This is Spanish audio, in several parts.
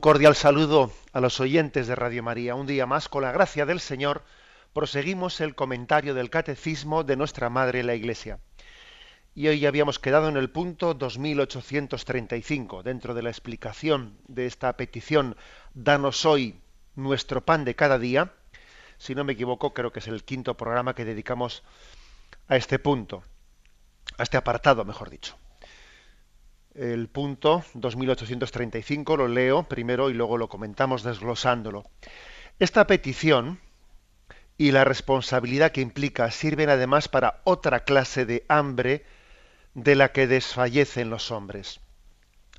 Un cordial saludo a los oyentes de Radio María. Un día más, con la gracia del Señor, proseguimos el comentario del Catecismo de nuestra Madre la Iglesia. Y hoy habíamos quedado en el punto 2835, dentro de la explicación de esta petición, Danos hoy nuestro pan de cada día. Si no me equivoco, creo que es el quinto programa que dedicamos a este punto, a este apartado, mejor dicho el punto 2835, lo leo primero y luego lo comentamos desglosándolo. Esta petición y la responsabilidad que implica sirven además para otra clase de hambre de la que desfallecen los hombres.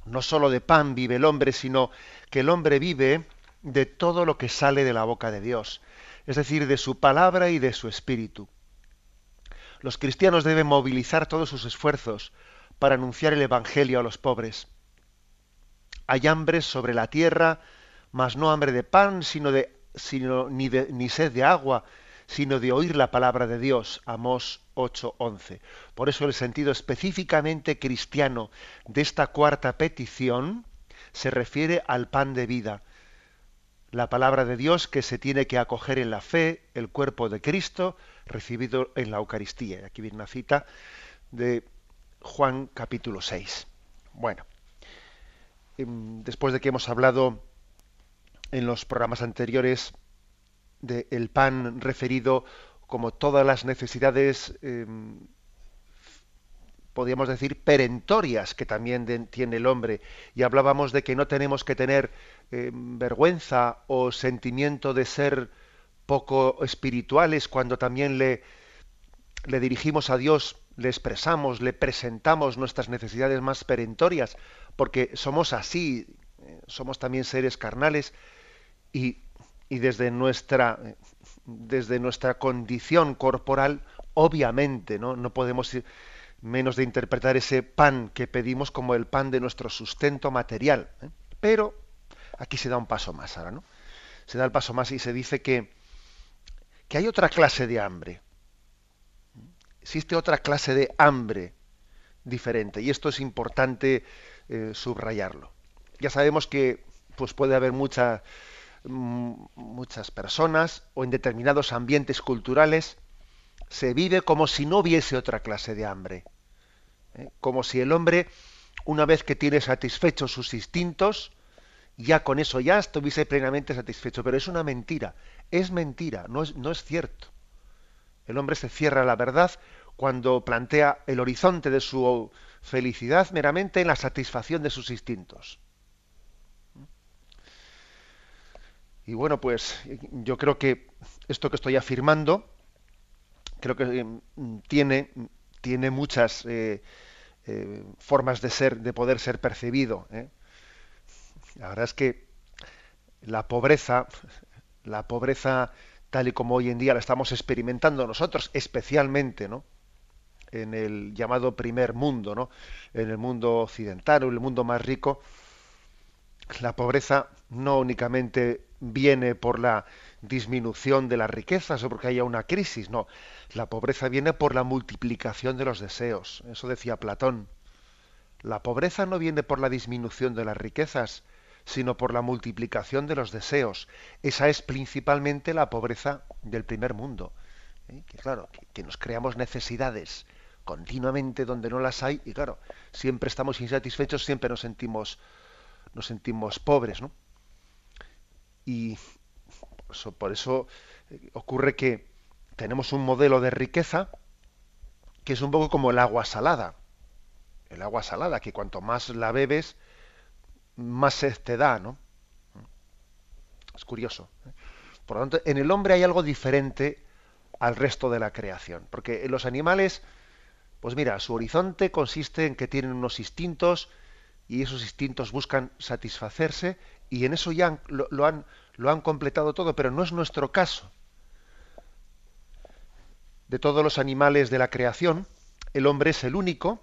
No sólo de pan vive el hombre, sino que el hombre vive de todo lo que sale de la boca de Dios, es decir, de su palabra y de su espíritu. Los cristianos deben movilizar todos sus esfuerzos para anunciar el Evangelio a los pobres. Hay hambre sobre la tierra, mas no hambre de pan, sino de, ni sed de agua, sino de oír la palabra de Dios. Amós 8:11. Por eso el sentido específicamente cristiano de esta cuarta petición se refiere al pan de vida, la palabra de Dios que se tiene que acoger en la fe, el cuerpo de Cristo recibido en la Eucaristía. Aquí viene una cita de Juan capítulo 6. Bueno, em, después de que hemos hablado en los programas anteriores del pan referido como todas las necesidades, em, podríamos decir, perentorias que también tiene el hombre, y hablábamos de que no tenemos que tener em, vergüenza o sentimiento de ser poco espirituales cuando también le, le dirigimos a Dios le expresamos, le presentamos nuestras necesidades más perentorias, porque somos así, eh, somos también seres carnales y, desde, nuestra, desde nuestra condición corporal, obviamente, ¿no? no podemos menos de interpretar ese pan que pedimos como el pan de nuestro sustento material. ¿eh? Pero aquí se da un paso más ahora, ¿no? Se da el paso más y se dice que, que hay otra clase de hambre existe otra clase de hambre diferente y esto es importante eh, subrayarlo. Ya sabemos que pues puede haber mucha, mm, muchas personas o en determinados ambientes culturales se vive como si no hubiese otra clase de hambre. ¿eh? Como si el hombre, una vez que tiene satisfechos sus instintos, ya con eso ya estuviese plenamente satisfecho. Pero es una mentira, es mentira, no es, no es cierto. El hombre se cierra a la verdad cuando plantea el horizonte de su felicidad meramente en la satisfacción de sus instintos. Y bueno, pues yo creo que esto que estoy afirmando, creo que mm, tiene, tiene muchas eh, eh, formas de ser, de poder ser percibido. ¿eh? La verdad es que la pobreza, la pobreza tal y como hoy en día la estamos experimentando nosotros, especialmente, ¿no? En el llamado primer mundo, ¿no? En el mundo occidental, en el mundo más rico, la pobreza no únicamente viene por la disminución de las riquezas o porque haya una crisis, no. La pobreza viene por la multiplicación de los deseos. Eso decía Platón. La pobreza no viene por la disminución de las riquezas, sino por la multiplicación de los deseos. Esa es principalmente la pobreza del primer mundo. ¿eh? Que claro, que, nos creamos necesidades continuamente donde no las hay y claro, siempre estamos insatisfechos, siempre nos sentimos nos sentimos pobres, ¿no? Y por eso eh, ocurre que tenemos un modelo de riqueza que es un poco como el agua salada. El agua salada, que cuanto más la bebes, más sed te da, ¿no? Es curioso. Por lo tanto, en el hombre hay algo diferente al resto de la creación, porque en los animales, pues mira, su horizonte consiste en que tienen unos instintos y esos instintos buscan satisfacerse y en eso ya lo han completado todo, pero no es nuestro caso. De todos los animales de la creación, el hombre es el único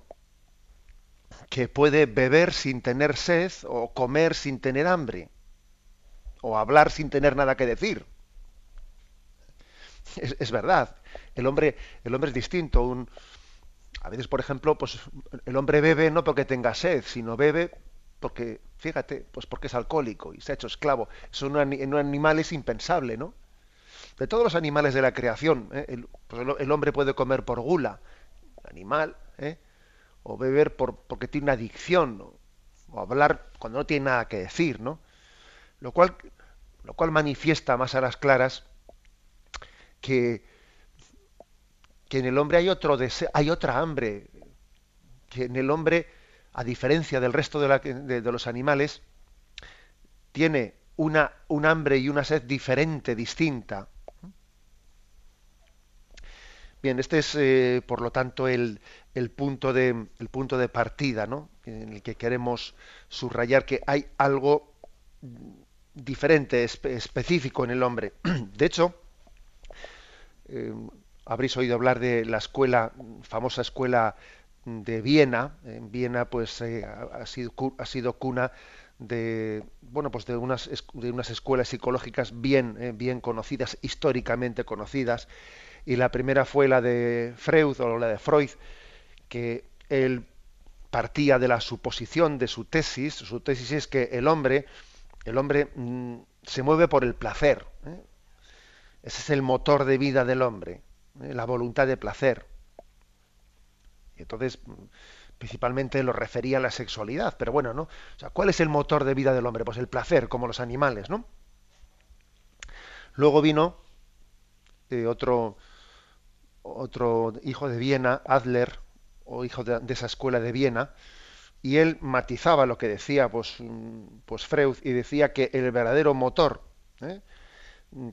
que puede beber sin tener sed o comer sin tener hambre o hablar sin tener nada que decir. Es, verdad. El hombre, el hombre es distinto. Un, a veces, por ejemplo, pues el hombre bebe no porque tenga sed, sino bebe porque, fíjate, pues porque es alcohólico y se ha hecho esclavo. Eso en un, animal es impensable, ¿no? De todos los animales de la creación, ¿eh? pues el, hombre puede comer por gula, animal, ¿eh? O beber por, porque tiene una adicción, o hablar cuando no tiene nada que decir, ¿no? Lo cual, lo cual manifiesta más a las claras que, que en el hombre hay otro deseo, hay otra hambre, que en el hombre, a diferencia del resto de, los animales, tiene una, un hambre y una sed diferente, distinta. Bien, este es, eh, por lo tanto, el, punto de, partida, ¿no? En el que queremos subrayar que hay algo diferente, específico en el hombre. De hecho, eh, habréis oído hablar de la escuela, famosa escuela de Viena. En Viena, pues eh, ha, sido, cuna de bueno pues de unas escuelas psicológicas bien conocidas históricamente conocidas y la primera fue la de Freud o la de Freud que él partía de la suposición de su tesis su tesis es que el hombre el hombre mm, se mueve por el placer ese es el motor de vida del hombre, ¿eh? la voluntad de placer. Y entonces, principalmente lo refería a la sexualidad, pero bueno, ¿no? O sea, ¿cuál es el motor de vida del hombre? Pues el placer, como los animales, ¿no? Luego vino eh, otro, otro hijo de Viena, Adler, o hijo de, esa escuela de Viena, y él matizaba lo que decía pues, mm, pues Freud y decía que el verdadero motor ¿eh?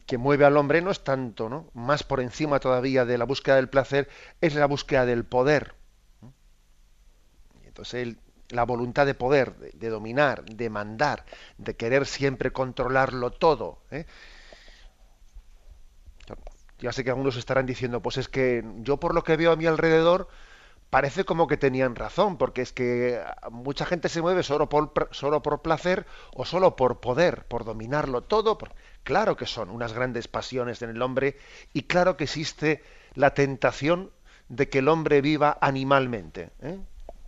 que mueve al hombre no es tanto, ¿no? Más por encima todavía de la búsqueda del placer es la búsqueda del poder. Entonces la voluntad de poder, de, dominar, de mandar, de querer siempre controlarlo todo. ¿eh? Ya sé que algunos estarán diciendo, pues es que yo por lo que veo a mi alrededor parece como que tenían razón, porque es que mucha gente se mueve solo por, solo por placer o solo por poder, por dominarlo todo. Claro que son unas grandes pasiones en el hombre y claro que existe la tentación de que el hombre viva animalmente. ¿eh?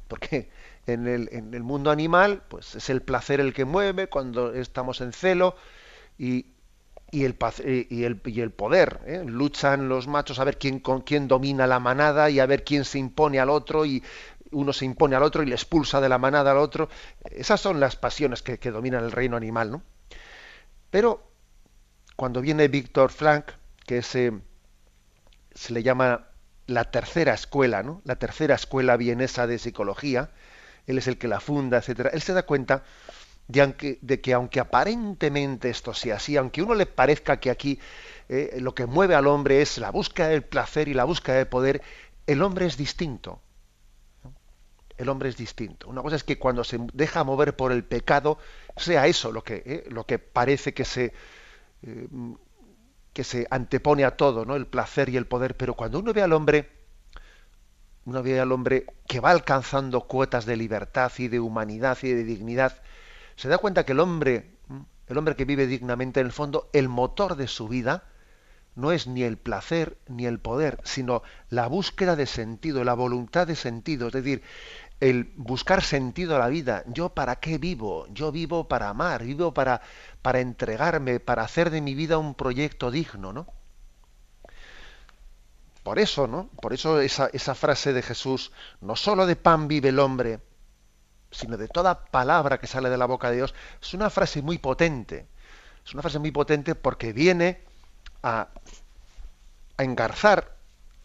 Porque en el, en el, mundo animal, pues es el placer el que mueve cuando estamos en celo y, y, el, y, el, poder. ¿eh? Luchan los machos a ver quién, con, quién domina la manada y a ver quién se impone al otro y uno se impone al otro y le expulsa de la manada al otro. Esas son las pasiones que, que dominan el reino animal. ¿no? Pero cuando viene Víctor Frank, que se, se le llama la tercera escuela, ¿no? La tercera escuela vienesa de psicología, él es el que la funda, etcétera. Él se da cuenta de, que aunque aparentemente esto sea así, aunque uno le parezca que aquí eh, lo que mueve al hombre es la búsqueda del placer y la búsqueda del poder, el hombre es distinto. El hombre es distinto. Una cosa es que cuando se deja mover por el pecado, sea eso lo que, eh, lo que parece que se, eh, que se antepone a todo, ¿no? El placer y el poder. Pero cuando uno ve al hombre, uno ve al hombre que va alcanzando cuotas de libertad y de humanidad y de dignidad, se da cuenta que el hombre, el hombre que vive dignamente, en el fondo, el motor de su vida no es ni el placer ni el poder, sino la búsqueda de sentido, la voluntad de sentido, es decir, el buscar sentido a la vida. Yo para qué vivo? Yo vivo para amar, vivo para, para entregarme, para hacer de mi vida un proyecto digno, ¿no? Por eso, ¿no? Por eso esa, esa frase de Jesús, no solo de pan vive el hombre, sino de toda palabra que sale de la boca de Dios, es una frase muy potente. Es una frase muy potente porque viene a, a engarzar,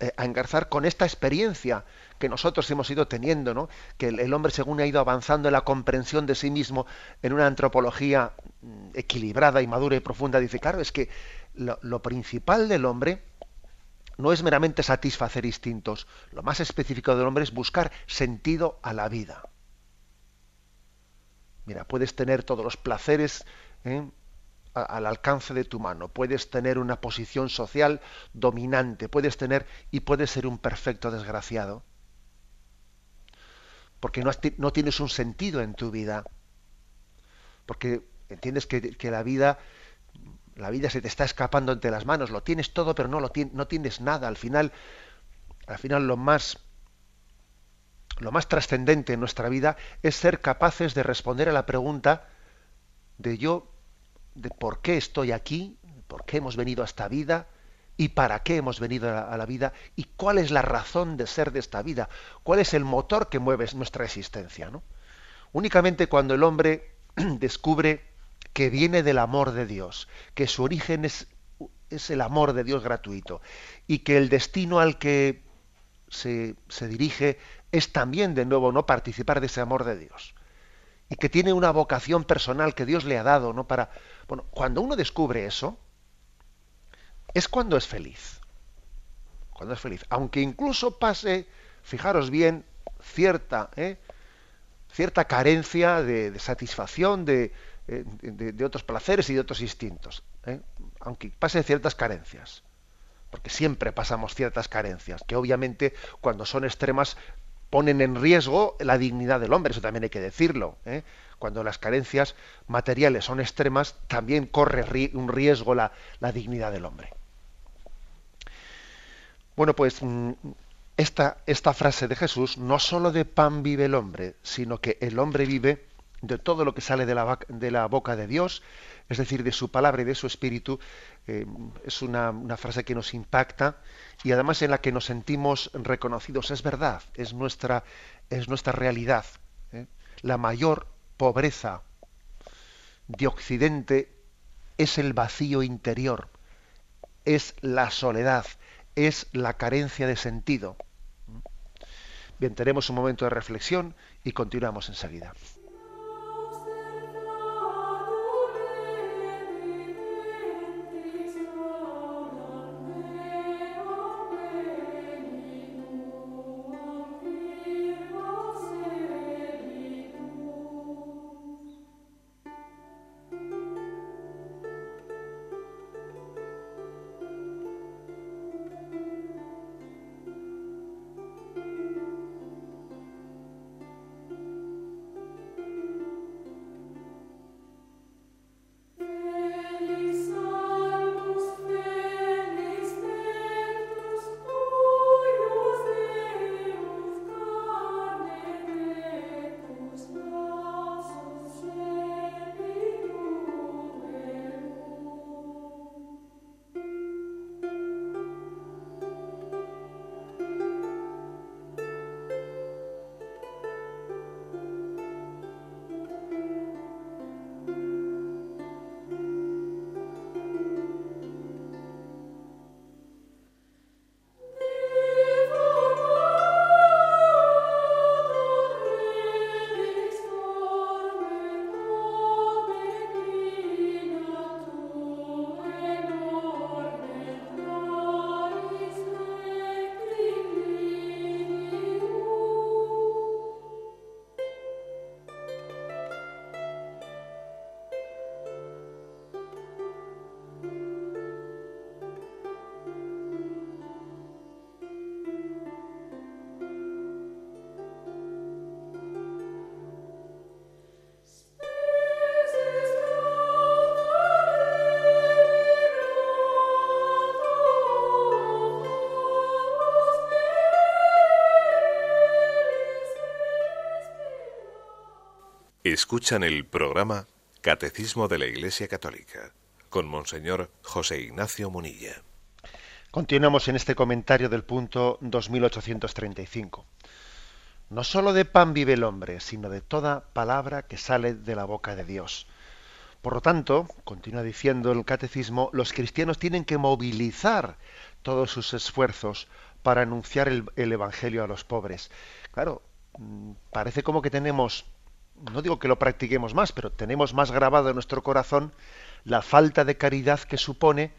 eh, a engarzar con esta experiencia que nosotros hemos ido teniendo, ¿no? que el, hombre según ha ido avanzando en la comprensión de sí mismo en una antropología mm, equilibrada y madura y profunda, dice, claro, es que lo, principal del hombre no es meramente satisfacer instintos, lo más específico del hombre es buscar sentido a la vida. Mira, puedes tener todos los placeres ¿eh? al alcance de tu mano, puedes tener una posición social dominante, puedes tener y puedes ser un perfecto desgraciado. Porque no, tienes un sentido en tu vida. Porque entiendes que, la vida la vida se te está escapando entre las manos, lo tienes todo, pero no lo no tienes nada. Al final, al final lo más lo más trascendente en nuestra vida es ser capaces de responder a la pregunta de yo, de por qué estoy aquí, por qué hemos venido a esta vida y para qué hemos venido a la, vida y cuál es la razón de ser de esta vida, cuál es el motor que mueve nuestra existencia. ¿no? Únicamente cuando el hombre descubre que viene del amor de Dios, que su origen es, el amor de Dios gratuito y que el destino al que se dirige es también de nuevo no participar de ese amor de Dios y que tiene una vocación personal que Dios le ha dado, ¿no? Para bueno, cuando uno descubre eso es cuando es feliz. Cuando es feliz, aunque incluso pase, fijaros bien, cierta ¿eh? cierta carencia de, satisfacción eh, de, de, otros placeres y de otros instintos, ¿eh? aunque pase ciertas carencias porque siempre pasamos ciertas carencias, que obviamente cuando son extremas ponen en riesgo la dignidad del hombre, eso también hay que decirlo. ¿eh? Cuando las carencias materiales son extremas, también corre un riesgo la, dignidad del hombre. Bueno, pues mm, esta, esta frase de Jesús, no solo de pan vive el hombre, sino que el hombre vive de todo lo que sale de la, de la boca de Dios, es decir, de su palabra y de su espíritu, eh, es una, frase que nos impacta y además en la que nos sentimos reconocidos. Es verdad, es nuestra, es nuestra realidad. ¿eh? La mayor pobreza de Occidente es el vacío interior, es la soledad, es la carencia de sentido. Bien, tenemos un momento de reflexión y continuamos enseguida. Escuchan el programa Catecismo de la Iglesia Católica con Monseñor José Ignacio Munilla. Continuamos en este comentario del punto 2835. No sólo de pan vive el hombre, sino de toda palabra que sale de la boca de Dios. Por lo tanto, continúa diciendo el catecismo, los cristianos tienen que movilizar todos sus esfuerzos para anunciar el, el Evangelio a los pobres. Claro, mm, parece como que tenemos no digo que lo practiquemos más, pero tenemos más grabado en nuestro corazón la falta de caridad que supone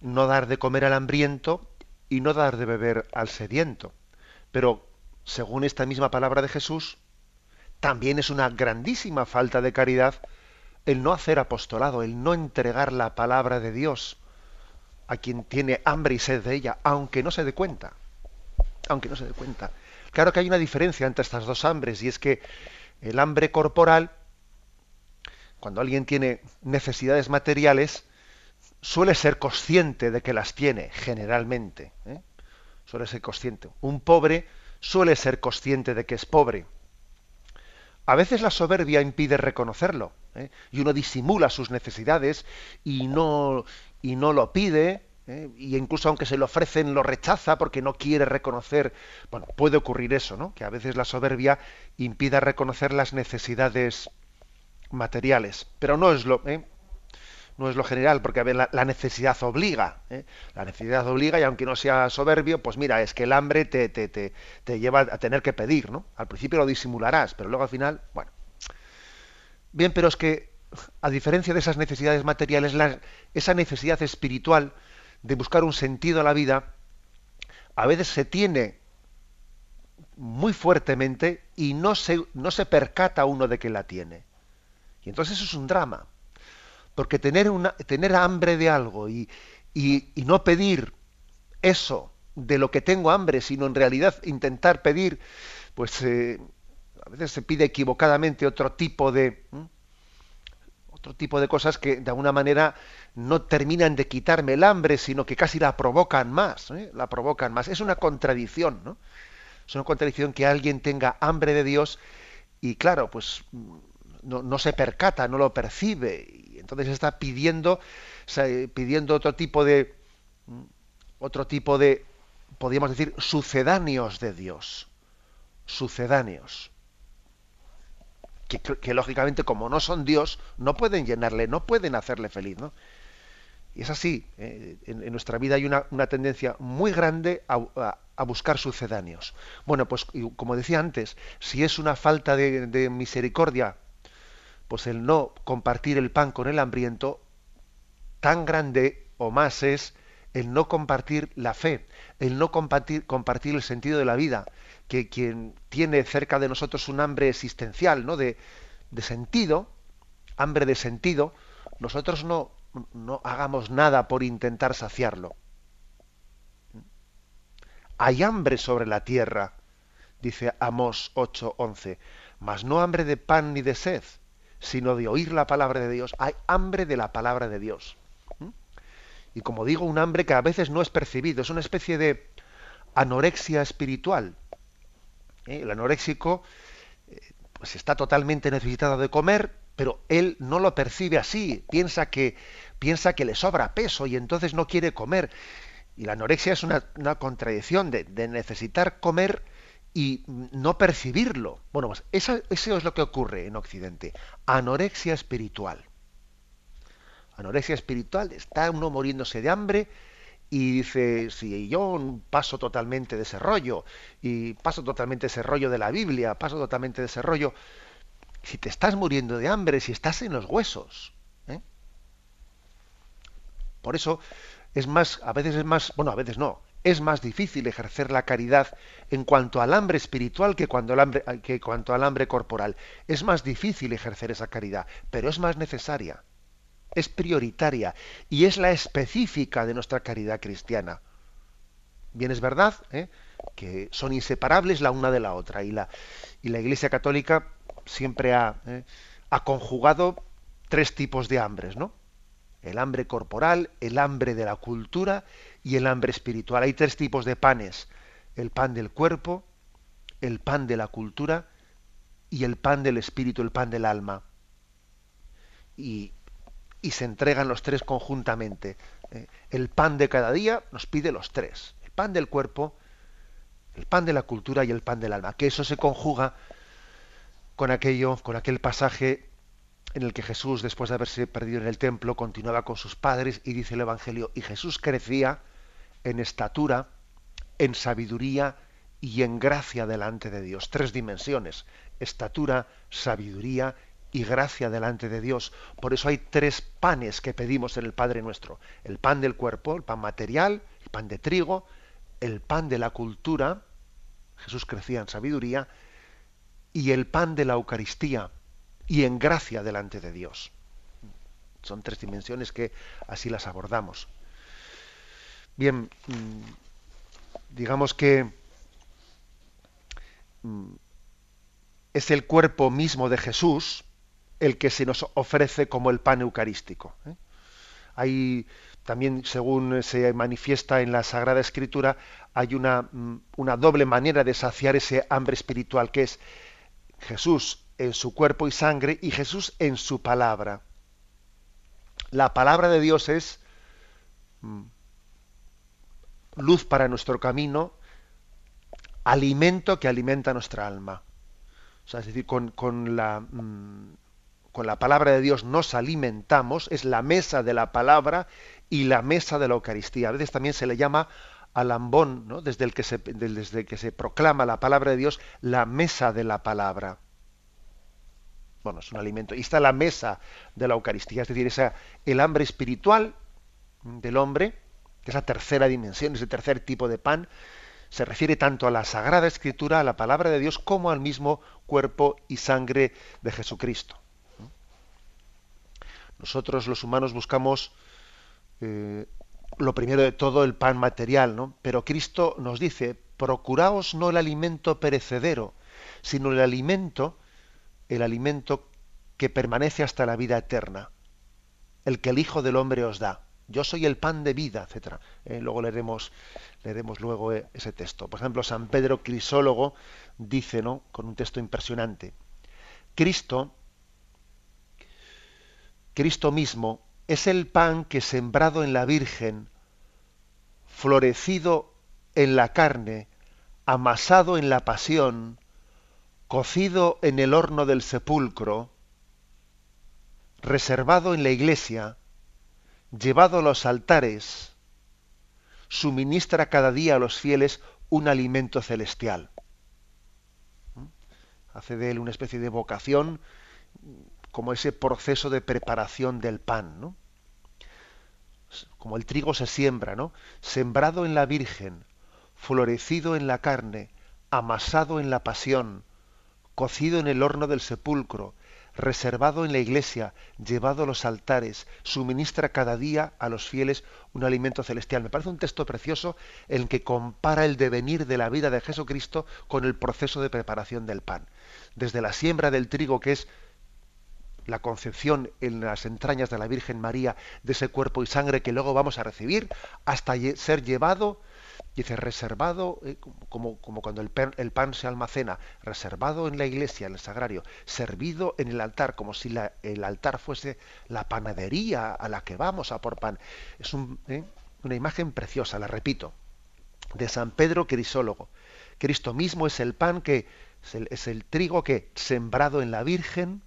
no dar de comer al hambriento y no dar de beber al sediento. Pero, según esta misma palabra de Jesús, También es una grandísima falta de caridad el no hacer apostolado, el no entregar la palabra de Dios a quien tiene hambre y sed de ella, aunque no se dé cuenta. Aunque no se dé cuenta. Claro que hay una diferencia entre estas dos hambres y es que el hambre corporal, cuando alguien tiene necesidades materiales, suele ser consciente de que las tiene, generalmente. ¿eh? Suele ser consciente. Un pobre suele ser consciente de que es pobre. A veces la soberbia impide reconocerlo ¿eh? y uno disimula sus necesidades y no, y no lo pide, ¿eh? y incluso aunque se lo ofrecen lo rechaza porque no quiere reconocer. Bueno, puede ocurrir eso, ¿no? Que a veces la soberbia impida reconocer las necesidades materiales, pero no es lo, ¿eh? no es lo general, porque a ver, la, necesidad obliga, ¿eh? la necesidad obliga y aunque no sea soberbio, pues mira, es que el hambre te, te, te, te lleva a tener que pedir, ¿no? Al principio lo disimularás, pero luego al final, bueno. Bien, pero es que a diferencia de esas necesidades materiales, esa necesidad espiritual de buscar un sentido a la vida, a veces se tiene muy fuertemente y no se, no se percata uno de que la tiene. Y entonces eso es un drama. Porque tener, una, tener hambre de algo y, y, no pedir eso de lo que tengo hambre, sino en realidad intentar pedir, pues eh, a veces se pide equivocadamente otro tipo de otro tipo de cosas que de alguna manera no terminan de quitarme el hambre, sino que casi la provocan más, ¿eh? la provocan más. Es una contradicción, ¿no? Es una contradicción que alguien tenga hambre de Dios y claro, pues no, se percata, no lo percibe, y entonces está pidiendo, pidiendo otro tipo de otro tipo de, podríamos decir, sucedáneos de Dios. Sucedáneos que, lógicamente como no son Dios, no pueden llenarle, no pueden hacerle feliz. ¿no? Y es así, eh, en, nuestra vida hay una, tendencia muy grande a, buscar sucedáneos. Bueno, pues como decía antes, si es una falta de, misericordia, pues el no compartir el pan con el hambriento, tan grande o más es el no compartir la fe, el no compartir, compartir el sentido de la vida, que quien tiene cerca de nosotros un hambre existencial, ¿no? De, de sentido, hambre de sentido, nosotros no, no hagamos nada por intentar saciarlo. Hay hambre sobre la tierra, dice Amós 8:11, mas no hambre de pan ni de sed, sino de oír la palabra de Dios. Hay hambre de la palabra de Dios. ¿Mm? Y como digo, un hambre que a veces no es percibido, es una especie de anorexia espiritual. ¿Eh? El anoréxico eh, pues está totalmente necesitado de comer, pero él no lo percibe así, piensa que, piensa que le sobra peso y entonces no quiere comer. Y la anorexia es una, contradicción de, necesitar comer y no percibirlo. Bueno, pues eso, es lo que ocurre en Occidente. Anorexia espiritual. Anorexia espiritual, está uno muriéndose de hambre y dice, si yo paso totalmente de ese rollo, y paso totalmente ese rollo de la Biblia, paso totalmente de ese rollo, si te estás muriendo de hambre, si estás en los huesos. ¿eh? Por eso es más, a veces es más, bueno, a veces no, es más difícil ejercer la caridad en cuanto al hambre espiritual que, cuando hambre, que cuanto al hambre corporal. Es más difícil ejercer esa caridad, pero es más necesaria es prioritaria y es la específica de nuestra caridad cristiana. Bien es verdad ¿eh? que son inseparables la una de la otra y la, y la Iglesia Católica siempre ha, ¿eh? ha conjugado tres tipos de hambres, ¿no? El hambre corporal, el hambre de la cultura y el hambre espiritual. Hay tres tipos de panes. El pan del cuerpo, el pan de la cultura y el pan del espíritu, el pan del alma. Y y se entregan los tres conjuntamente. Eh, el pan de cada día nos pide los tres. El pan del cuerpo, el pan de la cultura y el pan del alma. Que eso se conjuga con aquello, con aquel pasaje en el que Jesús, después de haberse perdido en el templo, continuaba con sus padres y dice el Evangelio, y Jesús crecía en estatura, en sabiduría y en gracia delante de Dios. Tres dimensiones, estatura, sabiduría y gracia delante de Dios. Por eso hay tres panes que pedimos en el Padre nuestro. El pan del cuerpo, el pan material, el pan de trigo, el pan de la cultura, Jesús crecía en sabiduría, y el pan de la Eucaristía y en gracia delante de Dios. Son tres dimensiones que así las abordamos. Bien, mm, digamos que mm, es el cuerpo mismo de Jesús el que se nos ofrece como el pan eucarístico. ¿eh? Hay también, según se manifiesta en la Sagrada Escritura, hay una, mm, una doble manera de saciar ese hambre espiritual, que es Jesús en su cuerpo y sangre y Jesús en su palabra. La palabra de Dios es luz para nuestro camino, alimento que alimenta nuestra alma. O sea, es decir, con, la, mm, con la palabra de Dios nos alimentamos, es la mesa de la palabra y la mesa de la Eucaristía. A veces también se le llama alambón, ¿no? desde, el que se, desde que se proclama la palabra de Dios, la mesa de la palabra. Bueno, es un alimento. Y está la mesa de la Eucaristía, es decir, esa, el hambre espiritual del hombre, que es la tercera dimensión, ese tercer tipo de pan, se refiere tanto a la Sagrada Escritura, a la palabra de Dios, como al mismo cuerpo y sangre de Jesucristo. Nosotros los humanos buscamos eh, lo primero de todo el pan material, ¿no? Pero Cristo nos dice, procuraos no el alimento perecedero, sino el alimento, el alimento que permanece hasta la vida eterna, el que el Hijo del Hombre os da yo soy el pan de vida, etcétera. Eh, luego leeremos, leeremos luego eh, ese texto. Por ejemplo, San Pedro Crisólogo dice, ¿no? Con un texto impresionante. Cristo, Cristo mismo, es el pan que sembrado en la Virgen, florecido en la carne, amasado en la pasión, cocido en el horno del sepulcro, reservado en la iglesia, llevado a los altares, suministra cada día a los fieles un alimento celestial. ¿Mm? Hace de él una especie de vocación como ese proceso de preparación del pan, ¿no? Como el trigo se siembra, ¿no? Sembrado en la Virgen, florecido en la carne, amasado en la pasión, cocido en el horno del sepulcro, reservado en la iglesia, llevado a los altares, suministra cada día a los fieles un alimento celestial. Me parece un texto precioso en el que compara el devenir de la vida de Jesucristo con el proceso de preparación del pan. Desde la siembra del trigo, que es la concepción en las entrañas de la Virgen María de ese cuerpo y sangre que luego vamos a recibir, hasta ser llevado Dice, reservado, eh, como, cuando el pan, el pan, se almacena, reservado en la iglesia, en el sagrario, servido en el altar, como si el altar fuese la panadería a la que vamos a por pan. Es eh, una imagen preciosa, la repito, de San Pedro Crisólogo. Cristo mismo es el pan que, es el, trigo que, sembrado en la Virgen,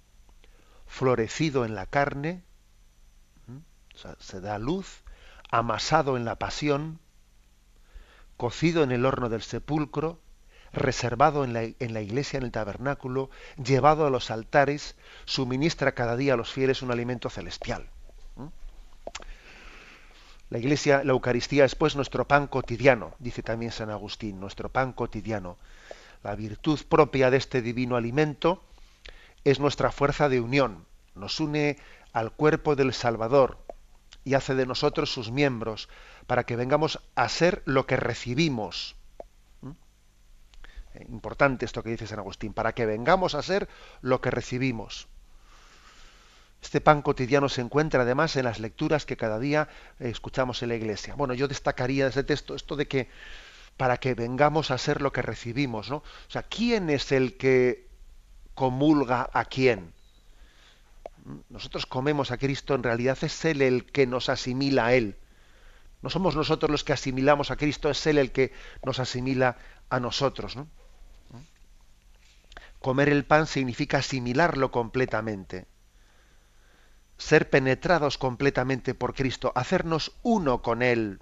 florecido en la carne, se da luz, amasado en la pasión, cocido en el horno del sepulcro, reservado en la, en la, iglesia, en el tabernáculo, llevado a los altares, suministra cada día a los fieles un alimento celestial. La iglesia, la Eucaristía es pues nuestro pan cotidiano, dice también San Agustín, nuestro pan cotidiano. La virtud propia de este divino alimento es nuestra fuerza de unión, nos une al cuerpo del Salvador y hace de nosotros sus miembros, para que vengamos a ser lo que recibimos. ¿Mm? Eh, importante esto que dice San Agustín, para que vengamos a ser lo que recibimos. Este pan cotidiano se encuentra además en las lecturas que cada día eh, escuchamos en la iglesia. Bueno, yo destacaría de ese texto esto de que para que vengamos a ser lo que recibimos, ¿no? O sea, ¿quién es el que comulga a quién? Nosotros comemos a Cristo, en realidad es Él el que nos asimila a Él. No somos nosotros los que asimilamos a Cristo, es Él el que nos asimila a nosotros. Comer el pan significa asimilarlo completamente, ser penetrados completamente por Cristo, hacernos uno con Él.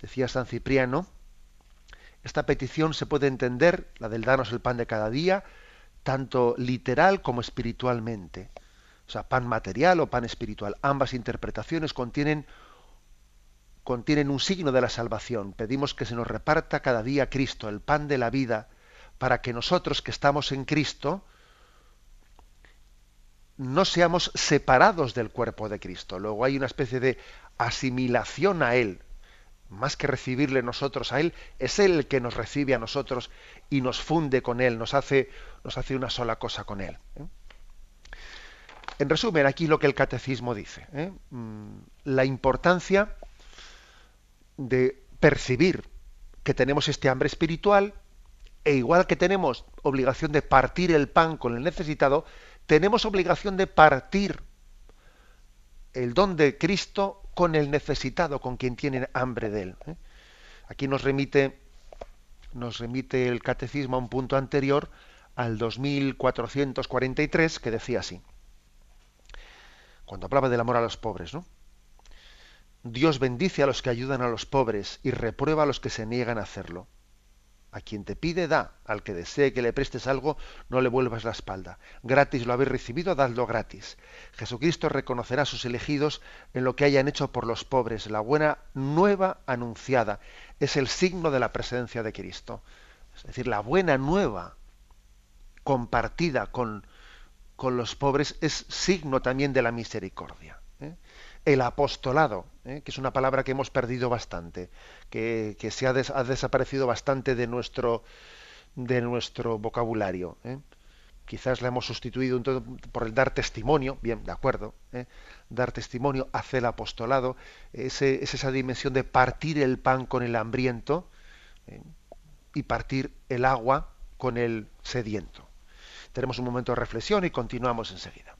Decía San Cipriano, esta petición se puede entender, la del danos el pan de cada día, tanto literal como espiritualmente. O sea, pan material o pan espiritual. Ambas interpretaciones contienen, contienen un signo de la salvación. Pedimos que se nos reparta cada día Cristo, el pan de la vida, para que nosotros que estamos en Cristo no seamos separados del cuerpo de Cristo. Luego hay una especie de asimilación a Él. Más que recibirle nosotros a Él, es Él el que nos recibe a nosotros y nos funde con Él, nos hace, nos hace una sola cosa con Él. ¿eh? En resumen, aquí lo que el catecismo dice. ¿eh? Mm, la importancia de percibir que tenemos este hambre espiritual e igual que tenemos obligación de partir el pan con el necesitado, tenemos obligación de partir el don de Cristo con el necesitado, con quien tiene hambre de él. ¿eh? Aquí nos remite, nos remite el catecismo a un punto anterior, al 2443, que decía así, cuando hablaba del amor a los pobres, ¿no? Dios bendice a los que ayudan a los pobres y reprueba a los que se niegan a hacerlo. A quien te pide, da. Al que desee que le prestes algo, no le vuelvas la espalda. Gratis lo habéis recibido, dadlo gratis. Jesucristo reconocerá a sus elegidos en lo que hayan hecho por los pobres. La buena nueva anunciada es el signo de la presencia de Cristo. Es decir, la buena nueva compartida con, con los pobres es signo también de la misericordia. ¿Eh? el apostolado, ¿eh? que es una palabra que hemos perdido bastante, que, se ha, desaparecido bastante de nuestro, de nuestro vocabulario. ¿eh? Quizás la hemos sustituido por el dar testimonio, bien, de acuerdo, ¿eh? dar testimonio, hacer el apostolado, ese, es esa dimensión de partir el pan con el hambriento y partir el agua con el sediento. Tenemos un momento de reflexión y continuamos enseguida.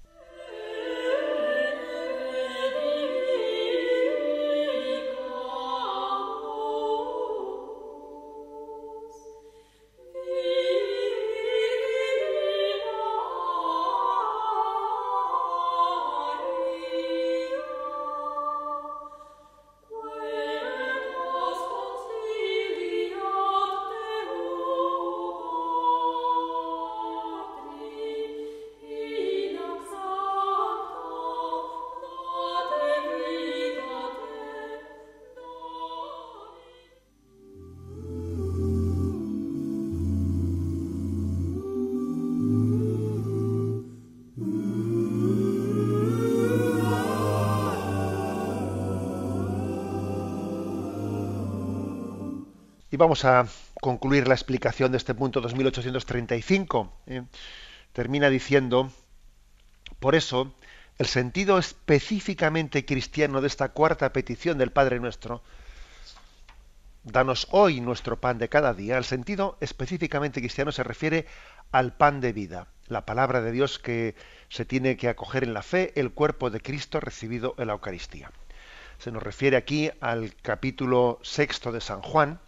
Vamos a concluir la explicación de este punto 2835. ¿eh? Termina diciendo, por eso, el sentido específicamente cristiano de esta cuarta petición del Padre nuestro, danos hoy nuestro pan de cada día, el sentido específicamente cristiano se refiere al pan de vida, la palabra de Dios que se tiene que acoger en la fe, el cuerpo de Cristo recibido en la Eucaristía. Se nos refiere aquí al capítulo sexto de San Juan,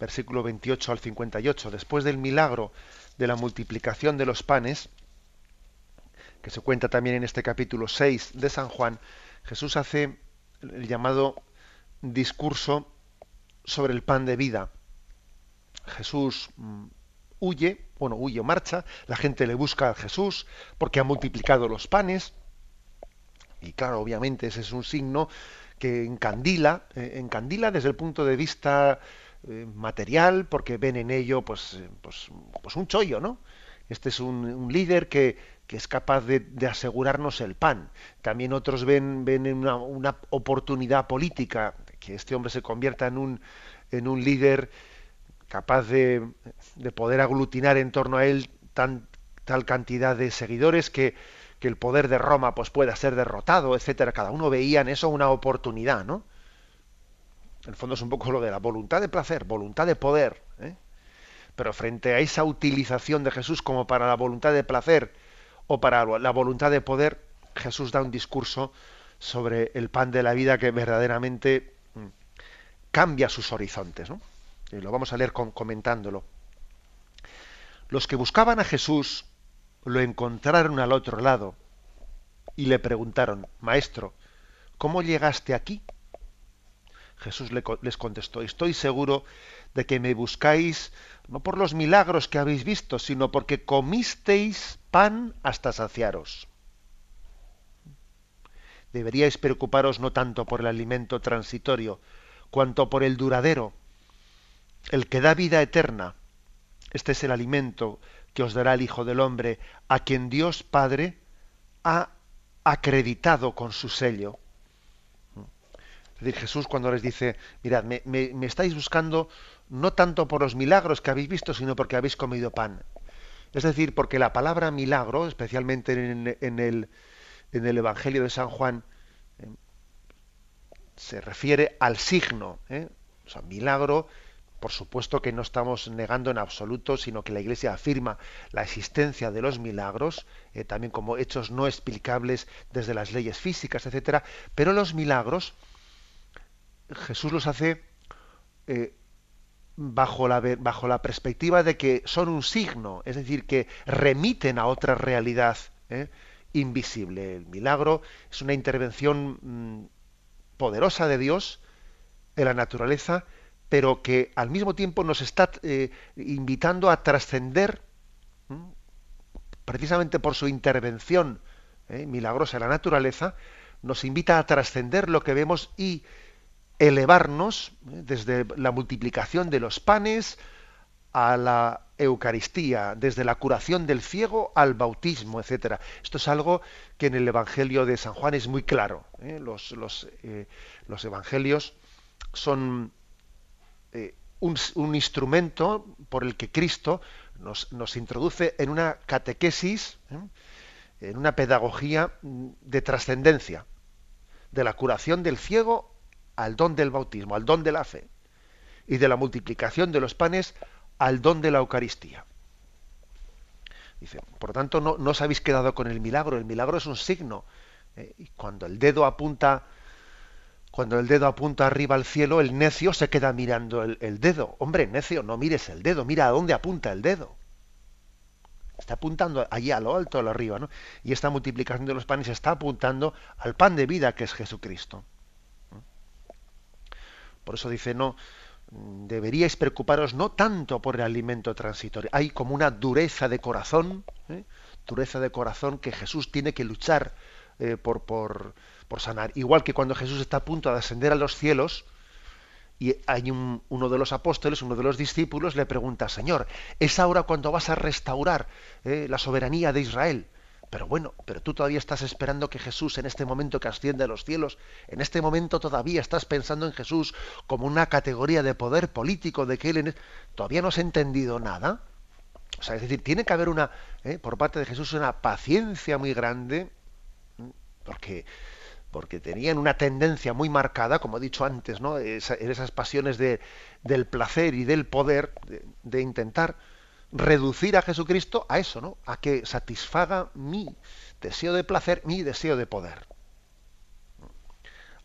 versículo 28 al 58, después del milagro de la multiplicación de los panes, que se cuenta también en este capítulo 6 de San Juan, Jesús hace el llamado discurso sobre el pan de vida. Jesús mm, huye, bueno, huye o marcha, la gente le busca a Jesús porque ha multiplicado los panes, y claro, obviamente ese es un signo que encandila, eh, encandila desde el punto de vista eh, material porque ven en ello pues, eh, pues, pues, un chollo, ¿no? Este es un, líder que, que, es capaz de, asegurarnos el pan. También otros ven, ven una, una, oportunidad política, que este hombre se convierta en un, en un líder capaz de, de poder aglutinar en torno a él tan, tal cantidad de seguidores que, que el poder de Roma pues pueda ser derrotado, etcétera. Cada uno veía en eso una oportunidad, ¿no? El fondo es un poco lo de la voluntad de placer, voluntad de poder. ¿eh? Pero frente a esa utilización de Jesús como para la voluntad de placer o para la voluntad de poder, Jesús da un discurso sobre el pan de la vida que verdaderamente mm, cambia sus horizontes. Y lo vamos a leer comentándolo. Los que buscaban a Jesús lo encontraron al otro lado y le preguntaron, Maestro, ¿cómo llegaste aquí? Jesús les contestó, estoy seguro de que me buscáis no por los milagros que habéis visto, sino porque comisteis pan hasta saciaros. Deberíais preocuparos no tanto por el alimento transitorio, cuanto por el duradero, el que da vida eterna, Este es el alimento que os dará el Hijo del Hombre, a quien Dios Padre ha acreditado con su sello. Es decir, Jesús cuando les dice, mirad, me, estáis buscando no tanto por los milagros que habéis visto, sino porque habéis comido pan. Es decir, porque la palabra milagro, especialmente en, el, en el, Evangelio de San Juan, eh, se refiere al signo. ¿eh? O sea, milagro por supuesto que no estamos negando en absoluto, sino que la Iglesia afirma la existencia de los milagros, eh, también como hechos no explicables desde las leyes físicas, etcétera. Pero los milagros Jesús los hace eh, bajo, la, perspectiva de que son un signo, es decir, que remiten a otra realidad eh, invisible. El milagro es una intervención mm, poderosa de Dios en la naturaleza pero que al mismo tiempo nos está eh, invitando a trascender, precisamente por su intervención milagrosa en la naturaleza, nos invita a trascender lo que vemos y elevarnos eh, desde la multiplicación de los panes a la Eucaristía, desde la curación del ciego al bautismo, etcétera. Esto es algo que en el Evangelio de San Juan es muy claro. Los, los, los evangelios son eh, un, instrumento por el que Cristo nos, nos introduce en una catequesis, ¿eh? en una pedagogía de trascendencia, de la curación del ciego al don del bautismo, al don de la fe, y de la multiplicación de los panes al don de la Eucaristía. Dice, por tanto, no, os habéis quedado con el milagro, el milagro es un signo. ¿eh? y cuando el dedo apunta cuando el dedo apunta arriba al cielo, el necio se queda mirando el, dedo. Hombre, necio, no mires el dedo, mira a dónde apunta el dedo. Está apuntando allí a lo alto, a lo arriba, ¿no? Y esta multiplicación de los panes está apuntando al pan de vida que es Jesucristo. Por eso dice, no, deberíais preocuparos no tanto por el alimento transitorio. Hay como una dureza de corazón, ¿eh? dureza de corazón que Jesús tiene que luchar eh, por, por, por sanar. Igual que cuando Jesús está a punto de ascender a los cielos, y hay uno de los apóstoles, uno de los discípulos, le pregunta, Señor, ¿es ahora cuando vas a restaurar eh, la soberanía de Israel? Pero bueno, pero tú todavía estás esperando que Jesús en este momento que asciende a los cielos, en este momento todavía estás pensando en Jesús como una categoría de poder político, de que él todavía no has entendido nada. O sea, es decir, tiene que haber una, eh, por parte de Jesús, una paciencia muy grande, porque porque tenían una tendencia muy marcada, como he dicho antes, ¿no? en esas pasiones de, del placer y del poder, de, intentar reducir a Jesucristo a eso, ¿no? a que satisfaga mi deseo de placer, mi deseo de poder.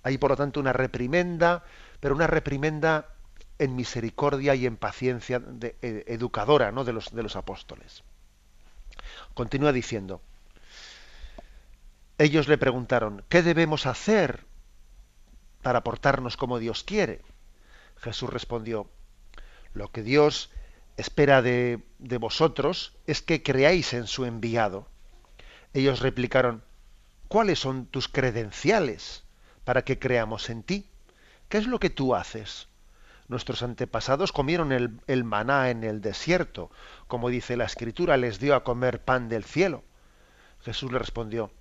Hay por lo tanto una reprimenda, pero una reprimenda en misericordia y en paciencia e, educadora ¿no? de, los, de los apóstoles. Continúa diciendo, ellos le preguntaron, ¿qué debemos hacer para portarnos como Dios quiere? Jesús respondió, lo que Dios espera de, de, vosotros es que creáis en su enviado. Ellos replicaron, ¿cuáles son tus credenciales para que creamos en ti? ¿Qué es lo que tú haces? Nuestros antepasados comieron el, el maná en el desierto, como dice la escritura, les dio a comer pan del cielo. Jesús le respondió,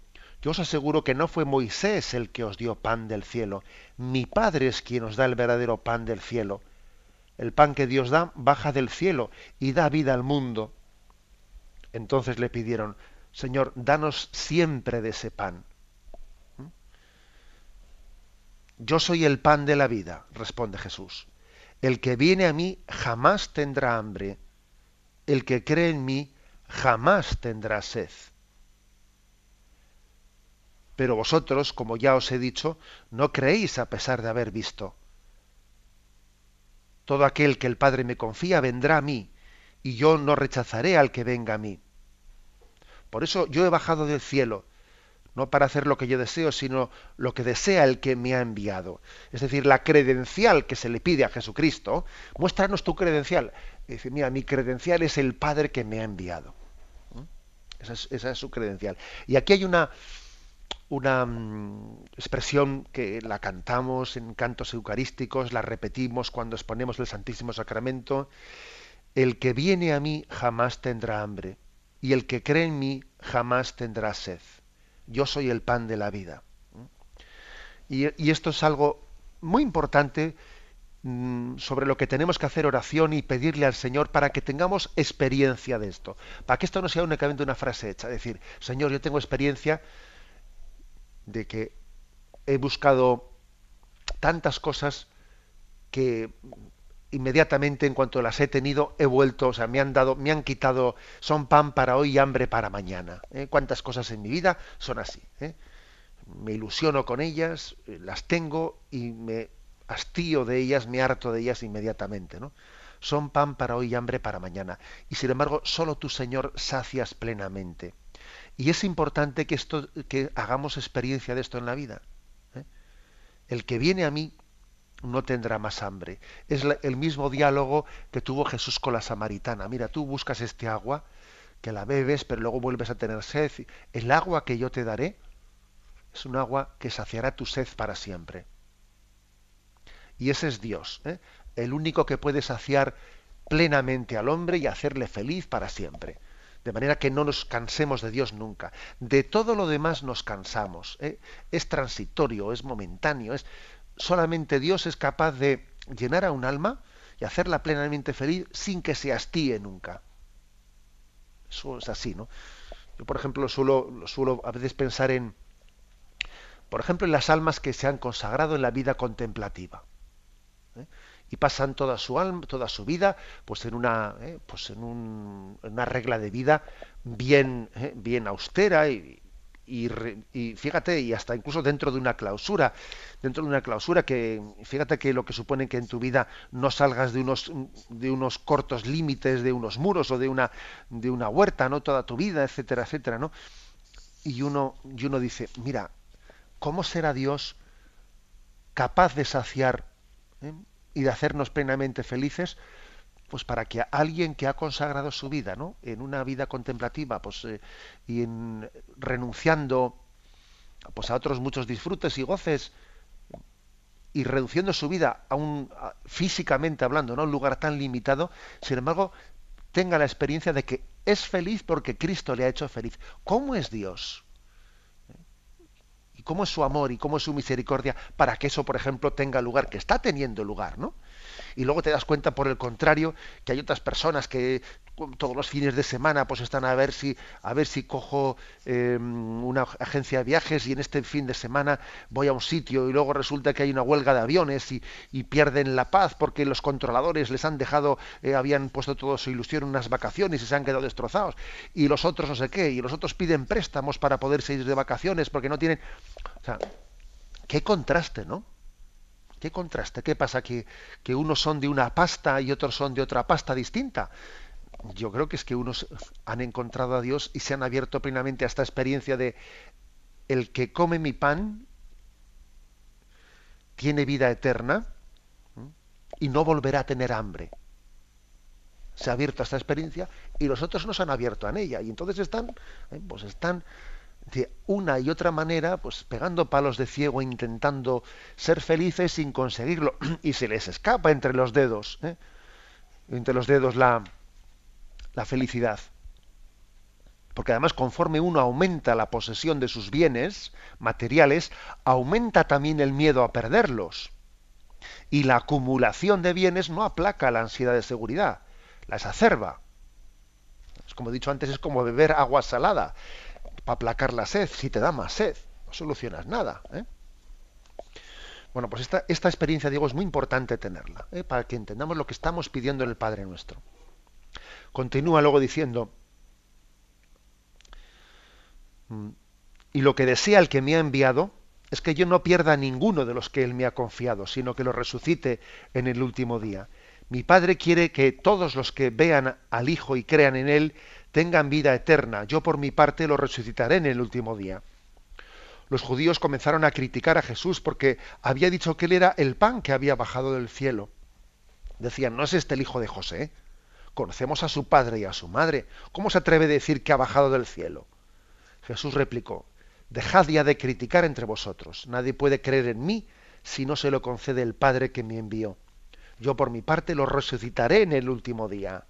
yo os aseguro que no fue Moisés el que os dio pan del cielo, mi Padre es quien os da el verdadero pan del cielo. El pan que Dios da baja del cielo y da vida al mundo. Entonces le pidieron, Señor, danos siempre de ese pan. ¿Mm? Yo soy el pan de la vida, responde Jesús. El que viene a mí jamás tendrá hambre. El que cree en mí jamás tendrá sed. Pero vosotros, como ya os he dicho, no creéis a pesar de haber visto. Todo aquel que el Padre me confía vendrá a mí, y yo no rechazaré al que venga a mí. Por eso yo he bajado del cielo, no para hacer lo que yo deseo, sino lo que desea el que me ha enviado. Es decir, la credencial que se le pide a Jesucristo, muéstranos tu credencial. dice, mira, mi credencial es el Padre que me ha enviado. ¿Mm? esa es su credencial. Y aquí hay una, una mm, expresión que la cantamos en cantos eucarísticos, la repetimos cuando exponemos el Santísimo Sacramento, el que viene a mí jamás tendrá hambre, y el que cree en mí jamás tendrá sed. Yo soy el pan de la vida. Y, esto es algo muy importante mm, sobre lo que tenemos que hacer oración y pedirle al Señor para que tengamos experiencia de esto. Para que esto no sea únicamente una frase hecha. Decir, Señor, yo tengo experiencia de que he buscado tantas cosas que inmediatamente en cuanto las he tenido he vuelto, o sea, me han dado, me han quitado, son pan para hoy y hambre para mañana. ¿eh? Cuántas cosas en mi vida son así. ¿eh? Me ilusiono con ellas, eh, las tengo y me hastío de ellas, me harto de ellas inmediatamente, ¿no? Son pan para hoy y hambre para mañana. Y sin embargo, solo tu Señor sacias plenamente. Y es importante que esto, que hagamos experiencia de esto en la vida. El que viene a mí no tendrá más hambre. Es el mismo diálogo que tuvo Jesús con la samaritana. Mira, tú buscas este agua, que la bebes, pero luego vuelves a tener sed. El agua que yo te daré es un agua que saciará tu sed para siempre. Y ese es Dios, ¿eh? el único que puede saciar plenamente al hombre y hacerle feliz para siempre. De manera que no nos cansemos de Dios nunca. De todo lo demás nos cansamos. ¿eh? Es transitorio, es momentáneo, es, solamente Dios es capaz de llenar a un alma y hacerla plenamente feliz sin que se hastíe nunca. Eso es así, ¿no? Yo, por ejemplo, suelo, suelo a veces pensar en, por ejemplo, en las almas que se han consagrado en la vida contemplativa. Y pasan toda su alma, toda su vida, pues en una, ¿eh? pues en, una regla de vida bien, ¿eh? bien austera y, y, fíjate, y hasta incluso dentro de una clausura, dentro de una clausura que, fíjate que lo que supone que en tu vida no salgas de unos, de unos cortos límites, de unos muros o de una, de una huerta, ¿no? Toda tu vida, etcétera, etcétera, ¿no? Y uno, y uno dice, mira, ¿cómo será Dios capaz de saciar eh, y de hacernos plenamente felices? pues para que alguien que ha consagrado su vida ¿no? en una vida contemplativa pues, eh, y en, renunciando pues, a otros muchos disfrutes y goces y reduciendo su vida a un físicamente hablando, ¿no? un lugar tan limitado, sin embargo, tenga la experiencia de que es feliz porque Cristo le ha hecho feliz. ¿Cómo es Dios? ¿Y cómo es su amor y cómo es su misericordia para que eso, por ejemplo, tenga lugar, que está teniendo lugar, ¿no? Y luego te das cuenta por el contrario que hay otras personas que todos los fines de semana pues están a ver si a ver si cojo em, una agencia de viajes y en este fin de semana voy a un sitio y luego resulta que hay una huelga de aviones y, pierden la paz porque los controladores les han dejado eh, habían puesto toda su ilusión en unas vacaciones y se han quedado destrozados. Y los otros no sé qué y los otros piden préstamos para poder ir de vacaciones porque no tienen o sea qué contraste no ¿Qué contraste? ¿Qué pasa? ¿Que, ¿Que unos son de una pasta y otros son de otra pasta distinta? Yo creo que es que unos han encontrado a Dios y se han abierto plenamente a esta experiencia de el que come mi pan tiene vida eterna y no volverá a tener hambre. Se ha abierto a esta experiencia y los otros no se han abierto a ella y entonces están, eh, pues están de una y otra manera, pues pegando palos de ciego, intentando ser felices sin conseguirlo, y se les escapa entre los dedos, ¿eh? entre los dedos la, la felicidad. Porque además conforme uno aumenta la posesión de sus bienes materiales, aumenta también el miedo a perderlos. Y la acumulación de bienes no aplaca la ansiedad de seguridad, la exacerba. Es como he dicho antes, es como beber agua salada para aplacar la sed, si te da más sed, no solucionas nada. ¿eh? Bueno, pues esta, experiencia, digo, es muy importante tenerla, ¿eh? para que entendamos lo que estamos pidiendo en el Padre nuestro. Continúa luego diciendo, mm, y lo que desea el que me ha enviado es que yo no pierda ninguno de los que él me ha confiado, sino que lo resucite en el último día. Mi Padre quiere que todos los que vean al Hijo y crean en Él tengan vida eterna. Yo por mi parte lo resucitaré en el último día. Los judíos comenzaron a criticar a Jesús porque había dicho que él era el pan que había bajado del cielo. Decían, ¿no es este el hijo de José? Conocemos a su padre y a su madre. ¿Cómo se atreve a decir que ha bajado del cielo? Jesús replicó, dejad ya de criticar entre vosotros. Nadie puede creer en mí si no se lo concede el Padre que me envió. Yo por mi parte lo resucitaré en el último día.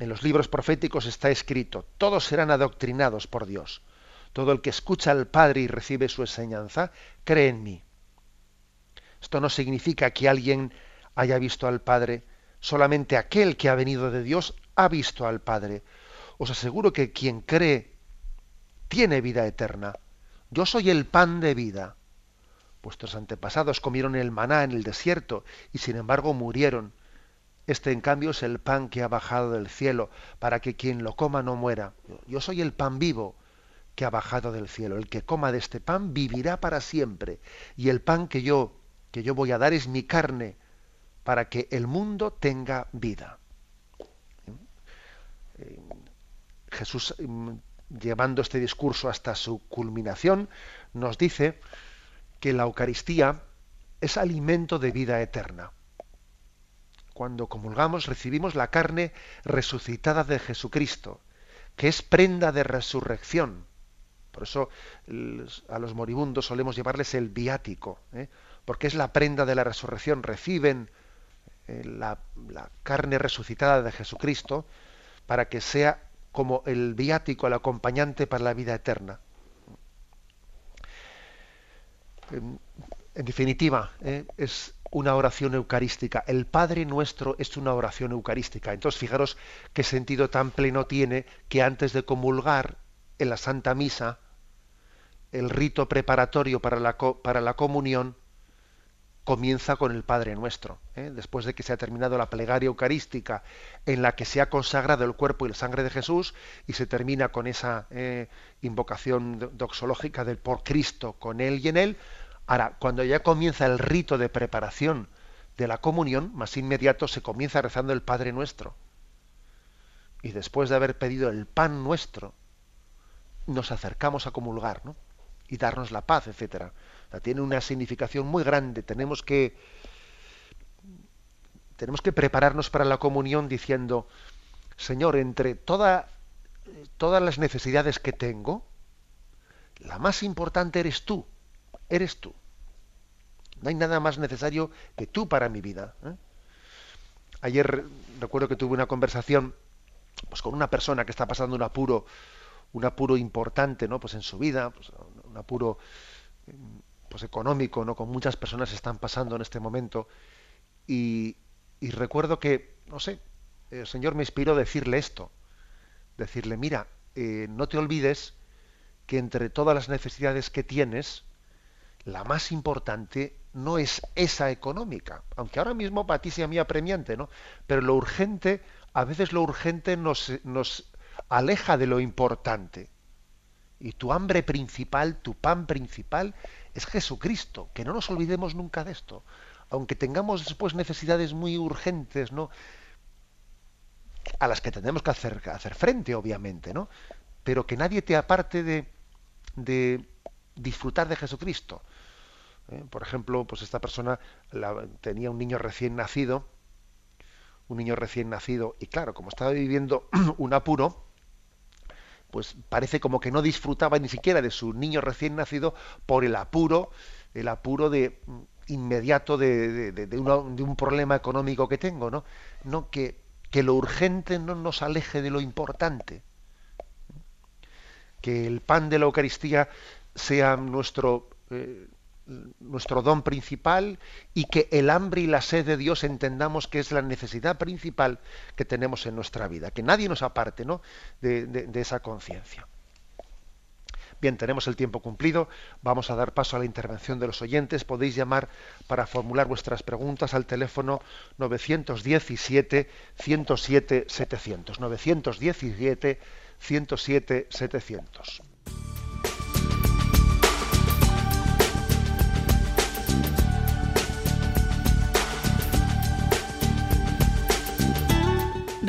En los libros proféticos está escrito, todos serán adoctrinados por Dios. Todo el que escucha al Padre y recibe su enseñanza, cree en mí. Esto no significa que alguien haya visto al Padre, solamente aquel que ha venido de Dios ha visto al Padre. Os aseguro que quien cree tiene vida eterna. Yo soy el pan de vida. Vuestros antepasados comieron el maná en el desierto y sin embargo murieron. Este en cambio es el pan que ha bajado del cielo, para que quien lo coma no muera. Yo soy el pan vivo que ha bajado del cielo. El que coma de este pan vivirá para siempre. Y el pan que yo que yo voy a dar es mi carne para que el mundo tenga vida. Eh, Jesús, mm, llevando este discurso hasta su culminación, nos dice que la Eucaristía es alimento de vida eterna. Cuando comulgamos recibimos la carne resucitada de Jesucristo, que es prenda de resurrección. Por eso a los moribundos solemos llevarles el viático, ¿eh? porque es la prenda de la resurrección. Reciben eh, la, carne resucitada de Jesucristo para que sea como el viático, el acompañante para la vida eterna. En, definitiva, ¿eh? es una oración eucarística. El Padre nuestro es una oración eucarística. Entonces, fijaros qué sentido tan pleno tiene que antes de comulgar en la Santa Misa, el rito preparatorio para la, para la comunión comienza con el Padre Nuestro. ¿eh? Después de que se ha terminado la plegaria eucarística en la que se ha consagrado el cuerpo y la sangre de Jesús y se termina con esa eh, invocación doxológica del por Cristo, con Él y en Él. Ahora, cuando ya comienza el rito de preparación de la comunión, más inmediato se comienza rezando el Padre Nuestro. Y después de haber pedido el pan nuestro, nos acercamos a comulgar, ¿no? Y darnos la paz, etcétera tiene una significación muy grande. Tenemos que, tenemos que prepararnos para la comunión diciendo, Señor, entre toda, todas las necesidades que tengo, la más importante eres tú, eres tú. No hay nada más necesario que tú para mi vida. ¿eh? Ayer recuerdo que tuve una conversación pues, con una persona que está pasando un apuro, un apuro importante, ¿no? Pues en su vida, pues, un apuro pues económico, ¿no? Con muchas personas están pasando en este momento. Y, recuerdo que, no sé, el Señor me inspiró a decirle esto. Decirle, mira, eh, no te olvides que entre todas las necesidades que tienes, la más importante no es esa económica, aunque ahora mismo para ti sea muy apremiante, ¿no? Pero lo urgente, a veces lo urgente nos, aleja de lo importante. Y tu hambre principal, tu pan principal, es Jesucristo, que no nos olvidemos nunca de esto, aunque tengamos después necesidades muy urgentes, ¿no? a las que tenemos que hacer, frente, obviamente, ¿no? Pero que nadie te aparte de disfrutar de Jesucristo. ¿Eh? Por ejemplo, pues esta persona tenía un niño recién nacido, un niño recién nacido, y claro, como estaba viviendo un apuro, pues parece como que no disfrutaba ni siquiera de su niño recién nacido por el apuro, el apuro de mm, inmediato de, de, un problema económico que tengo, ¿no? No que, que, lo urgente no nos aleje de lo importante. Que el pan de la Eucaristía sea nuestro eh, nuestro don principal y que el hambre y la sed de Dios entendamos que es la necesidad principal que tenemos en nuestra vida, que nadie nos aparte ¿no? de, esa conciencia. Bien, tenemos el tiempo cumplido. Vamos a dar paso a la intervención de los oyentes. Podéis llamar para formular vuestras preguntas al teléfono 917 107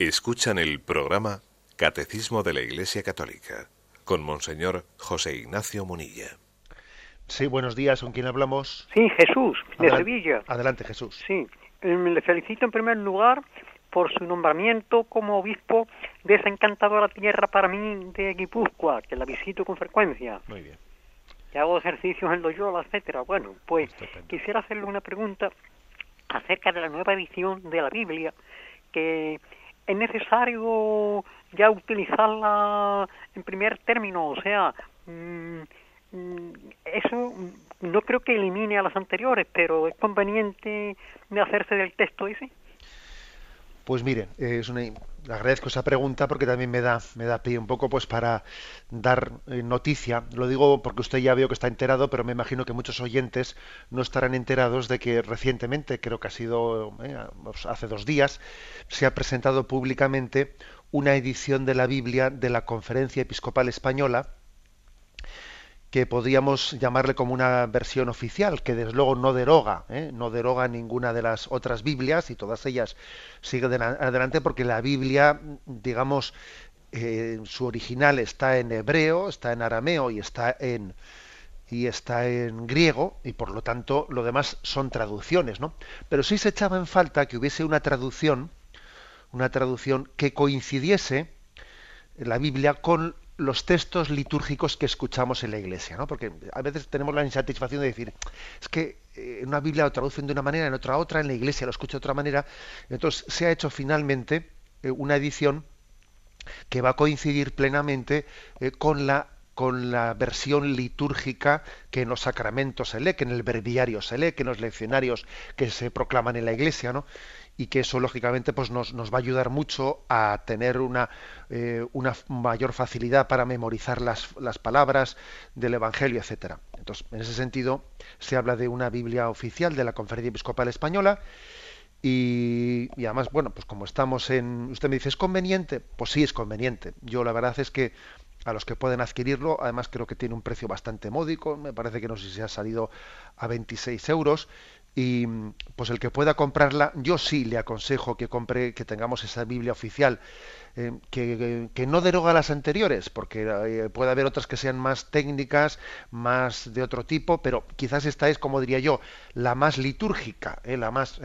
Escuchan el programa Catecismo de la Iglesia Católica con Monseñor José Ignacio Munilla. Sí, buenos días, ¿con quién hablamos? Sí, Jesús, de Sevilla. Adelante, Jesús. Sí, em, le felicito en primer lugar por su nombramiento como obispo de esa encantadora tierra para mí de Guipúzcoa, que la visito con frecuencia. Muy bien. Y hago ejercicios en Loyola, etcétera. Bueno, pues quisiera hacerle una pregunta acerca de la nueva edición de la Biblia, que es necesario ya utilizarla en primer término, o sea, mm, mm, eso no creo que elimine a las anteriores, pero es conveniente hacerse del texto ese. Pues mire, es una, agradezco esa pregunta porque también me da, me da pie un poco pues para dar eh, noticia. Lo digo porque usted ya veo que está enterado, pero me imagino que muchos oyentes no estarán enterados de que recientemente, creo que ha sido eh, pues, hace dos días, se ha presentado públicamente una edición de la Biblia de la Conferencia Episcopal Española que podríamos llamarle como una versión oficial, que desde luego no deroga, ¿eh? no deroga ninguna de las otras Biblias y todas ellas siguen adelante porque la Biblia, digamos, eh, su original está en hebreo, está en arameo y está en y está en griego y por lo tanto lo demás son traducciones, ¿no? Pero sí se echaba en falta que hubiese una traducción, una traducción que coincidiese la Biblia con los textos litúrgicos que escuchamos en la iglesia, ¿no? Porque a veces tenemos la insatisfacción de decir, es que en una Biblia lo traducen de una manera, en otra otra, en la iglesia lo escucho de otra manera. Entonces se ha hecho finalmente eh, una edición que va a coincidir plenamente eh, con la con la versión litúrgica que en los sacramentos se lee, que en el breviario se lee, que en los leccionarios que se proclaman en la iglesia, ¿no? Y que eso lógicamente pues nos, nos va a ayudar mucho a tener una, eh, una mayor facilidad para memorizar las, las, palabras del Evangelio, etcétera. Entonces, en ese sentido, se habla de una Biblia oficial de la Conferencia Episcopal Española y, y, además, bueno, pues como estamos en... Usted me dice, ¿es conveniente? Pues sí, es conveniente. Yo la verdad es que a los que pueden adquirirlo, además creo que tiene un precio bastante módico, me parece que no sé si ha salido a 26 euros, y pues el que pueda comprarla, yo sí le aconsejo que compre, que tengamos esa Biblia oficial, eh, que, que, no deroga las anteriores, porque eh, puede haber otras que sean más técnicas, más de otro tipo, pero quizás esta es, como diría yo, la más litúrgica, eh, la más.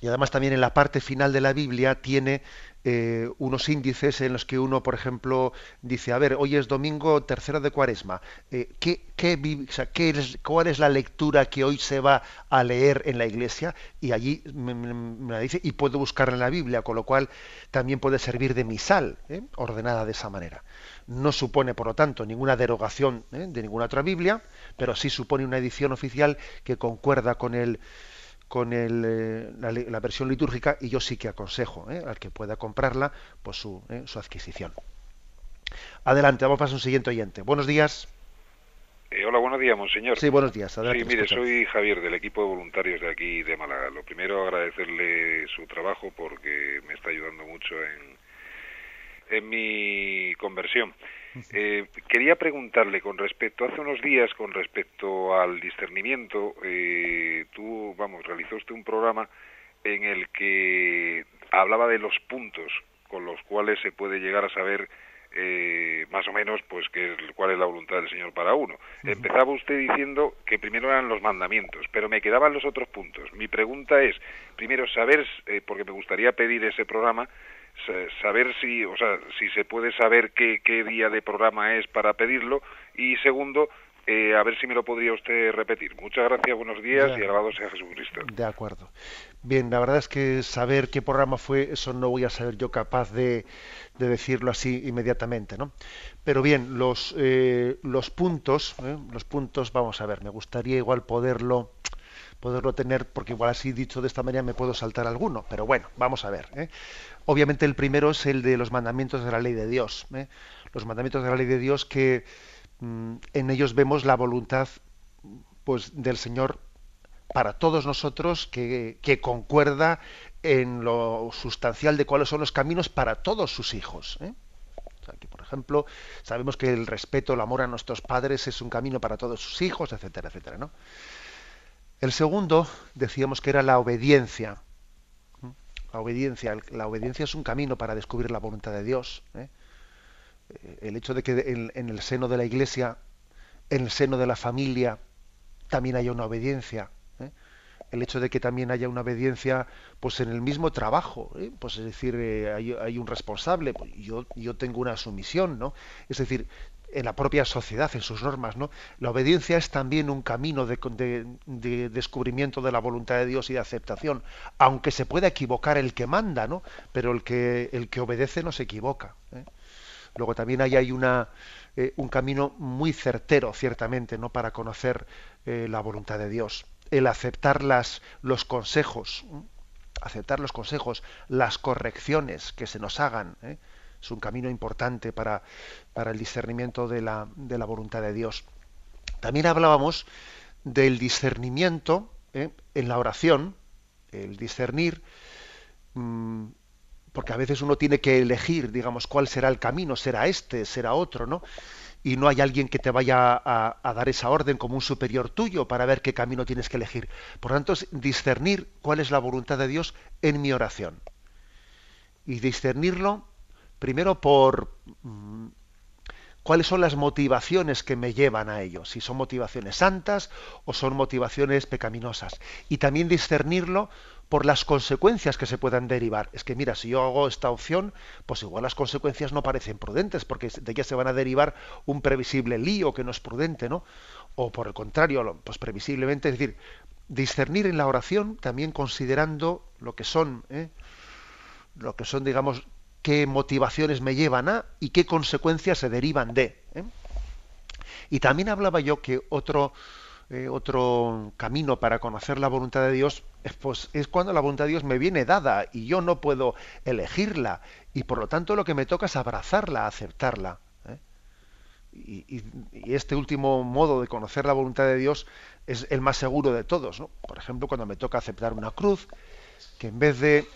Y además también en la parte final de la Biblia tiene eh, unos índices en los que uno, por ejemplo, dice, a ver, hoy es domingo tercero de cuaresma, eh, ¿qué, es, ¿cuál es la lectura que hoy se va a leer en la iglesia? Y allí me, la dice, y puedo buscarla en la Biblia, con lo cual también puede servir de misal, ¿eh? ordenada de esa manera. No supone, por lo tanto, ninguna derogación de ninguna otra Biblia, pero sí supone una edición oficial que concuerda con el con el, eh, la, versión litúrgica y yo sí que aconsejo eh, al que pueda comprarla pues su, eh, su adquisición. Adelante, vamos a un siguiente oyente. Buenos días. hola, buenos días, monseñor. Sí, buenos días. sí, mire, soy Javier del equipo de voluntarios de aquí de Málaga. Lo primero, agradecerle su trabajo porque me está ayudando mucho en, en mi conversión. Eh, quería preguntarle con respecto, hace unos días, con respecto al discernimiento, eh, tú, vamos, realizó usted un programa en el que hablaba de los puntos con los cuales se puede llegar a saber eh, más o menos pues que cuál es la voluntad del Señor para uno. Empezaba usted diciendo que primero eran los mandamientos, pero me quedaban los otros puntos. Mi pregunta es, primero, saber, eh, porque me gustaría pedir ese programa, saber si, o sea, si se puede saber qué, qué día de programa es para pedirlo y segundo, Eh, a ver si me lo podría usted repetir. Muchas gracias, buenos días y alabado sea Jesucristo. De acuerdo. Bien, la verdad es que saber qué programa fue, eso no voy a ser yo capaz de, decirlo así inmediatamente, ¿no? Pero bien, los, eh, los puntos, ¿eh? los puntos, vamos a ver, me gustaría igual poderlo poderlo tener, porque igual así dicho de esta manera me puedo saltar alguno, pero bueno, vamos a ver. ¿eh? Obviamente el primero es el de los mandamientos de la ley de Dios. Los mandamientos de la ley de Dios que Mm, en ellos vemos la voluntad pues del Señor para todos nosotros que, concuerda en lo sustancial de cuáles son los caminos para todos sus hijos. ¿eh? Por ejemplo, sabemos que el respeto, el amor a nuestros padres es un camino para todos sus hijos, etcétera, etcétera. ¿no? El segundo decíamos que era la obediencia. ¿eh? La obediencia, la obediencia es un camino para descubrir la voluntad de Dios. ¿eh? el hecho de que en, el seno de la iglesia, en el seno de la familia, también haya una obediencia. ¿eh? El hecho de que también haya una obediencia pues en el mismo trabajo, ¿eh? pues es decir, eh, hay, un responsable, pues, yo, yo tengo una sumisión, ¿no? Es decir, en la propia sociedad, en sus normas, ¿no? La obediencia es también un camino de, de, descubrimiento de la voluntad de Dios y de aceptación, aunque se pueda equivocar el que manda, ¿no? Pero el que el que obedece no se equivoca. Luego también hay, una, eh, un camino muy certero, ciertamente, ¿no? para conocer eh, la voluntad de Dios. El aceptar las, los consejos, aceptar los consejos, las correcciones que se nos hagan. ¿Eh? Es un camino importante para, para el discernimiento de la, de la, voluntad de Dios. También hablábamos del discernimiento en la oración, el discernir mm, porque a veces uno tiene que elegir, digamos, cuál será el camino, será este, será otro, ¿no? Y no hay alguien que te vaya a, dar esa orden como un superior tuyo para ver qué camino tienes que elegir. Por tanto, es discernir cuál es la voluntad de Dios en mi oración. Y discernirlo primero por mm, cuáles son las motivaciones que me llevan a ello, si son motivaciones santas o son motivaciones pecaminosas. Y también discernirlo por las consecuencias que se puedan derivar. Es que mira, si yo hago esta opción, pues igual las consecuencias no parecen prudentes, porque de ellas se van a derivar un previsible lío que no es prudente, ¿no? O por el contrario, pues previsiblemente, es decir, discernir en la oración también considerando lo que son, ¿eh? lo que son, digamos, qué motivaciones me llevan a y qué consecuencias se derivan de. ¿eh? Y también hablaba yo que otro eh, otro camino para conocer la voluntad de Dios es, pues, es cuando la voluntad de Dios me viene dada y yo no puedo elegirla y por lo tanto lo que me toca es abrazarla, aceptarla. ¿eh? Y, este último modo de conocer la voluntad de Dios es el más seguro de todos. ¿no? Por ejemplo, cuando me toca aceptar una cruz, que en vez de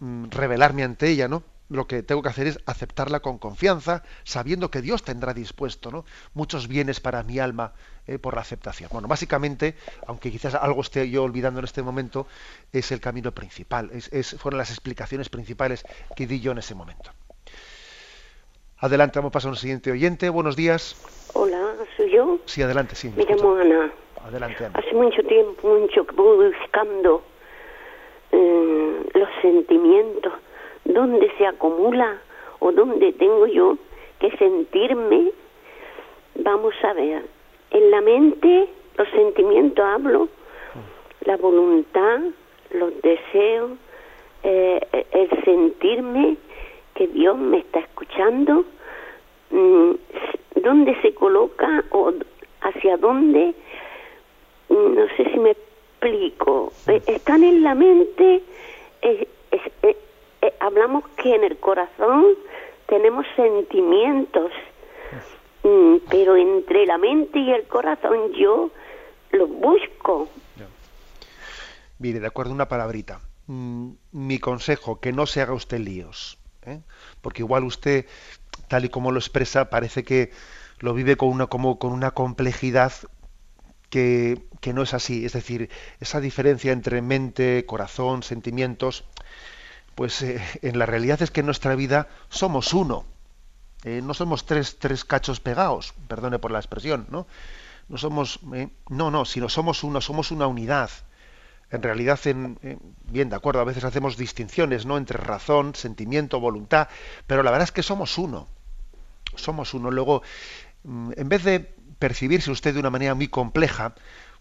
mm, revelarme ante ella, ¿no? Lo que tengo que hacer es aceptarla con confianza, sabiendo que Dios tendrá dispuesto ¿no? muchos bienes para mi alma eh, por la aceptación. Bueno, básicamente, aunque quizás algo esté yo olvidando en este momento, es el camino principal, es, fueron las explicaciones principales que di yo en ese momento. Adelante, vamos a pasar a un siguiente oyente. Buenos días. Hola, ¿soy yo? Sí, adelante, sí. Me llamo Ana. Adelante, Ana. Hace mucho tiempo, mucho que voy buscando eh, los sentimientos dónde se acumula o dónde tengo yo que sentirme, vamos a ver, en la mente los sentimientos hablo, la voluntad, los deseos, eh, el sentirme que Dios me está escuchando, mm, dónde se coloca o hacia dónde, mm, no sé si me explico, eh, están en la mente, eh, eh, hablamos que en el corazón tenemos sentimientos, mm, pero entre la mente y el corazón yo lo busco. Mire, de acuerdo, una palabrita. Mm, mi consejo, que no se haga usted líos, ¿eh? porque igual usted, tal y como lo expresa, parece que lo vive con una, como, con una complejidad que, que no es así. Es decir, esa diferencia entre mente, corazón, sentimientos, pues eh, en la realidad es que en nuestra vida somos uno. Eh, no somos tres, tres cachos pegados, perdone por la expresión, ¿no? No somos, eh, no, no, sino somos uno, somos una unidad. En realidad, en, bien, de acuerdo, a veces hacemos distinciones, ¿no? Entre razón, sentimiento, voluntad, pero la verdad es que somos uno. Somos uno. Luego, mm, en vez de percibirse usted de una manera muy compleja,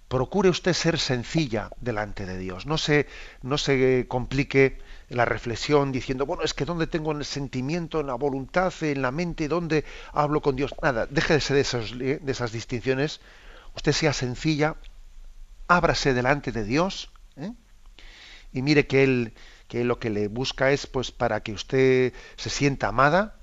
procure usted ser sencilla delante de Dios. No se, no se complique la reflexión diciendo, bueno, es que dónde tengo el sentimiento, en la voluntad, en la mente, dónde hablo con Dios. Nada, déjese de, esos, de esas distinciones. Usted sea sencilla, ábrase delante de Dios ¿eh? y mire que Él que lo que le busca es pues para que usted se sienta amada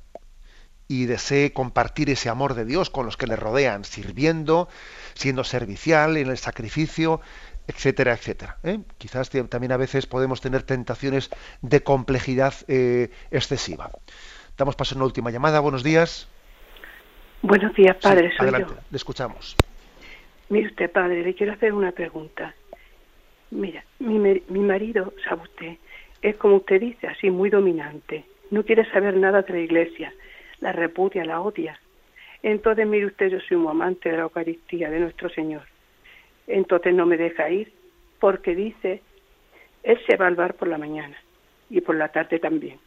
y desee compartir ese amor de Dios con los que le rodean, sirviendo, siendo servicial en el sacrificio, etcétera, etcétera. ¿eh? Quizás también a veces podemos tener tentaciones de complejidad eh, excesiva. Damos paso a una última llamada. Buenos días. Buenos días, padre. adelante, le escuchamos. Mire usted, padre, le quiero hacer una pregunta. Mira, mi, mi marido, sabe usted, es como usted dice, así muy dominante. No quiere saber nada de la iglesia, la repudia, la odia. Entonces, mire usted, yo soy un amante de la Eucaristía, de nuestro Señor. Entonces no me deja ir, porque dice, Él se va al bar por la mañana y por la tarde también.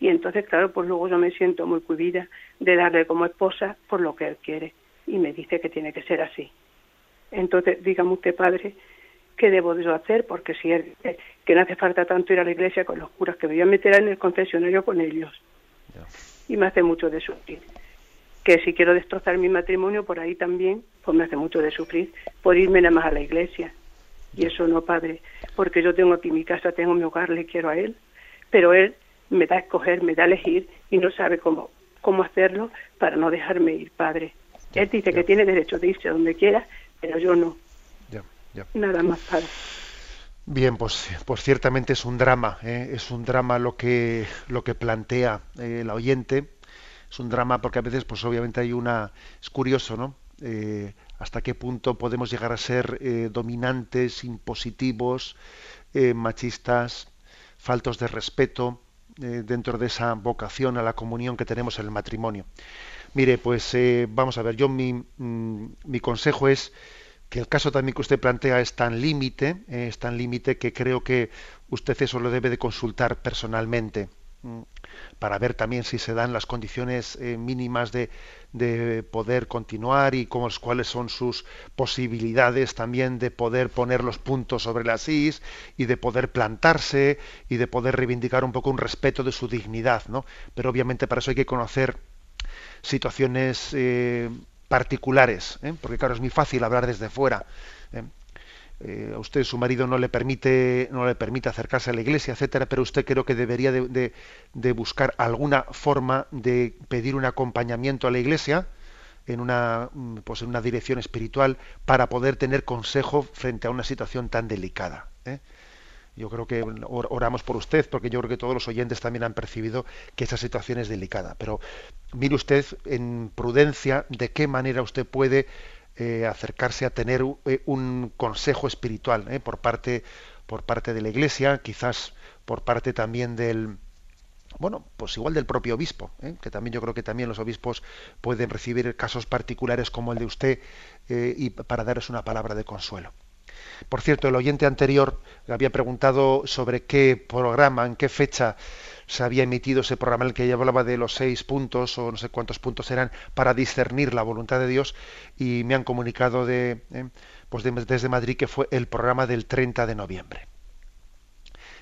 Y entonces, claro, pues luego yo me siento muy cuidada de darle como esposa por lo que Él quiere. Y me dice que tiene que ser así. Entonces, dígame usted, padre, ¿qué debo yo hacer? Porque si él, que no hace falta tanto ir a la iglesia con los curas, que me voy a meter en el confesionario con ellos. Y me hace mucho de sufrir. Que si quiero destrozar mi matrimonio por ahí también, pues me hace mucho de sufrir por irme nada más a la iglesia. Y eso no, padre, porque yo tengo aquí mi casa, tengo mi hogar, le quiero a él, pero él me da a escoger, me da a elegir y no sabe cómo, cómo hacerlo para no dejarme ir, padre. él dice que tiene derecho de irse a donde quiera, pero yo no. Nada más, padre. Bien, pues, pues ciertamente es un drama, ¿eh? es un drama lo que, lo que plantea eh, el oyente, es un drama porque a veces, pues obviamente hay una, es curioso, ¿no? Eh, hasta qué punto podemos llegar a ser dominantes, impositivos, machistas, faltos de respeto dentro de esa vocación a la comunión que tenemos en el matrimonio. Mire, pues vamos a ver, yo mi, mm, mi consejo es que el caso también que usted plantea es tan límite, eh, es tan límite que creo que usted eso lo debe de consultar personalmente mm, para ver también si se dan las condiciones eh, mínimas de, de, poder continuar y cómo, cuáles son sus posibilidades también de poder poner los puntos sobre las is y de poder plantarse y de poder reivindicar un poco un respeto de su dignidad, ¿no? Pero obviamente para eso hay que conocer situaciones eh, particulares, ¿eh? porque claro, es muy fácil hablar desde fuera. ¿Eh? Eh, a usted su marido no le permite no le permite acercarse a la iglesia etcétera pero usted creo que debería de, buscar alguna forma de pedir un acompañamiento a la iglesia en una mm, pues en una dirección espiritual para poder tener consejo frente a una situación tan delicada yo creo que oramos por usted, porque yo creo que todos los oyentes también han percibido que esa situación es delicada. Pero mire usted en prudencia de qué manera usted puede eh, acercarse a tener eh, un consejo espiritual eh, por parte por parte de la Iglesia, quizás por parte también del bueno, pues igual del propio obispo, que también yo creo que también los obispos pueden recibir casos particulares como el de usted y para darles una palabra de consuelo. Por cierto, el oyente anterior había preguntado sobre qué programa, en qué fecha se había emitido ese programa en el que ella hablaba de los seis puntos o no sé cuántos puntos eran para discernir la voluntad de Dios y me han comunicado de, eh, pues desde Madrid que fue el programa del 30 de noviembre.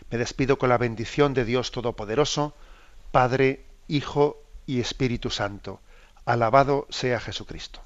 Me despido con la bendición de Dios Todopoderoso, Padre, Hijo y Espíritu Santo. Alabado sea Jesucristo.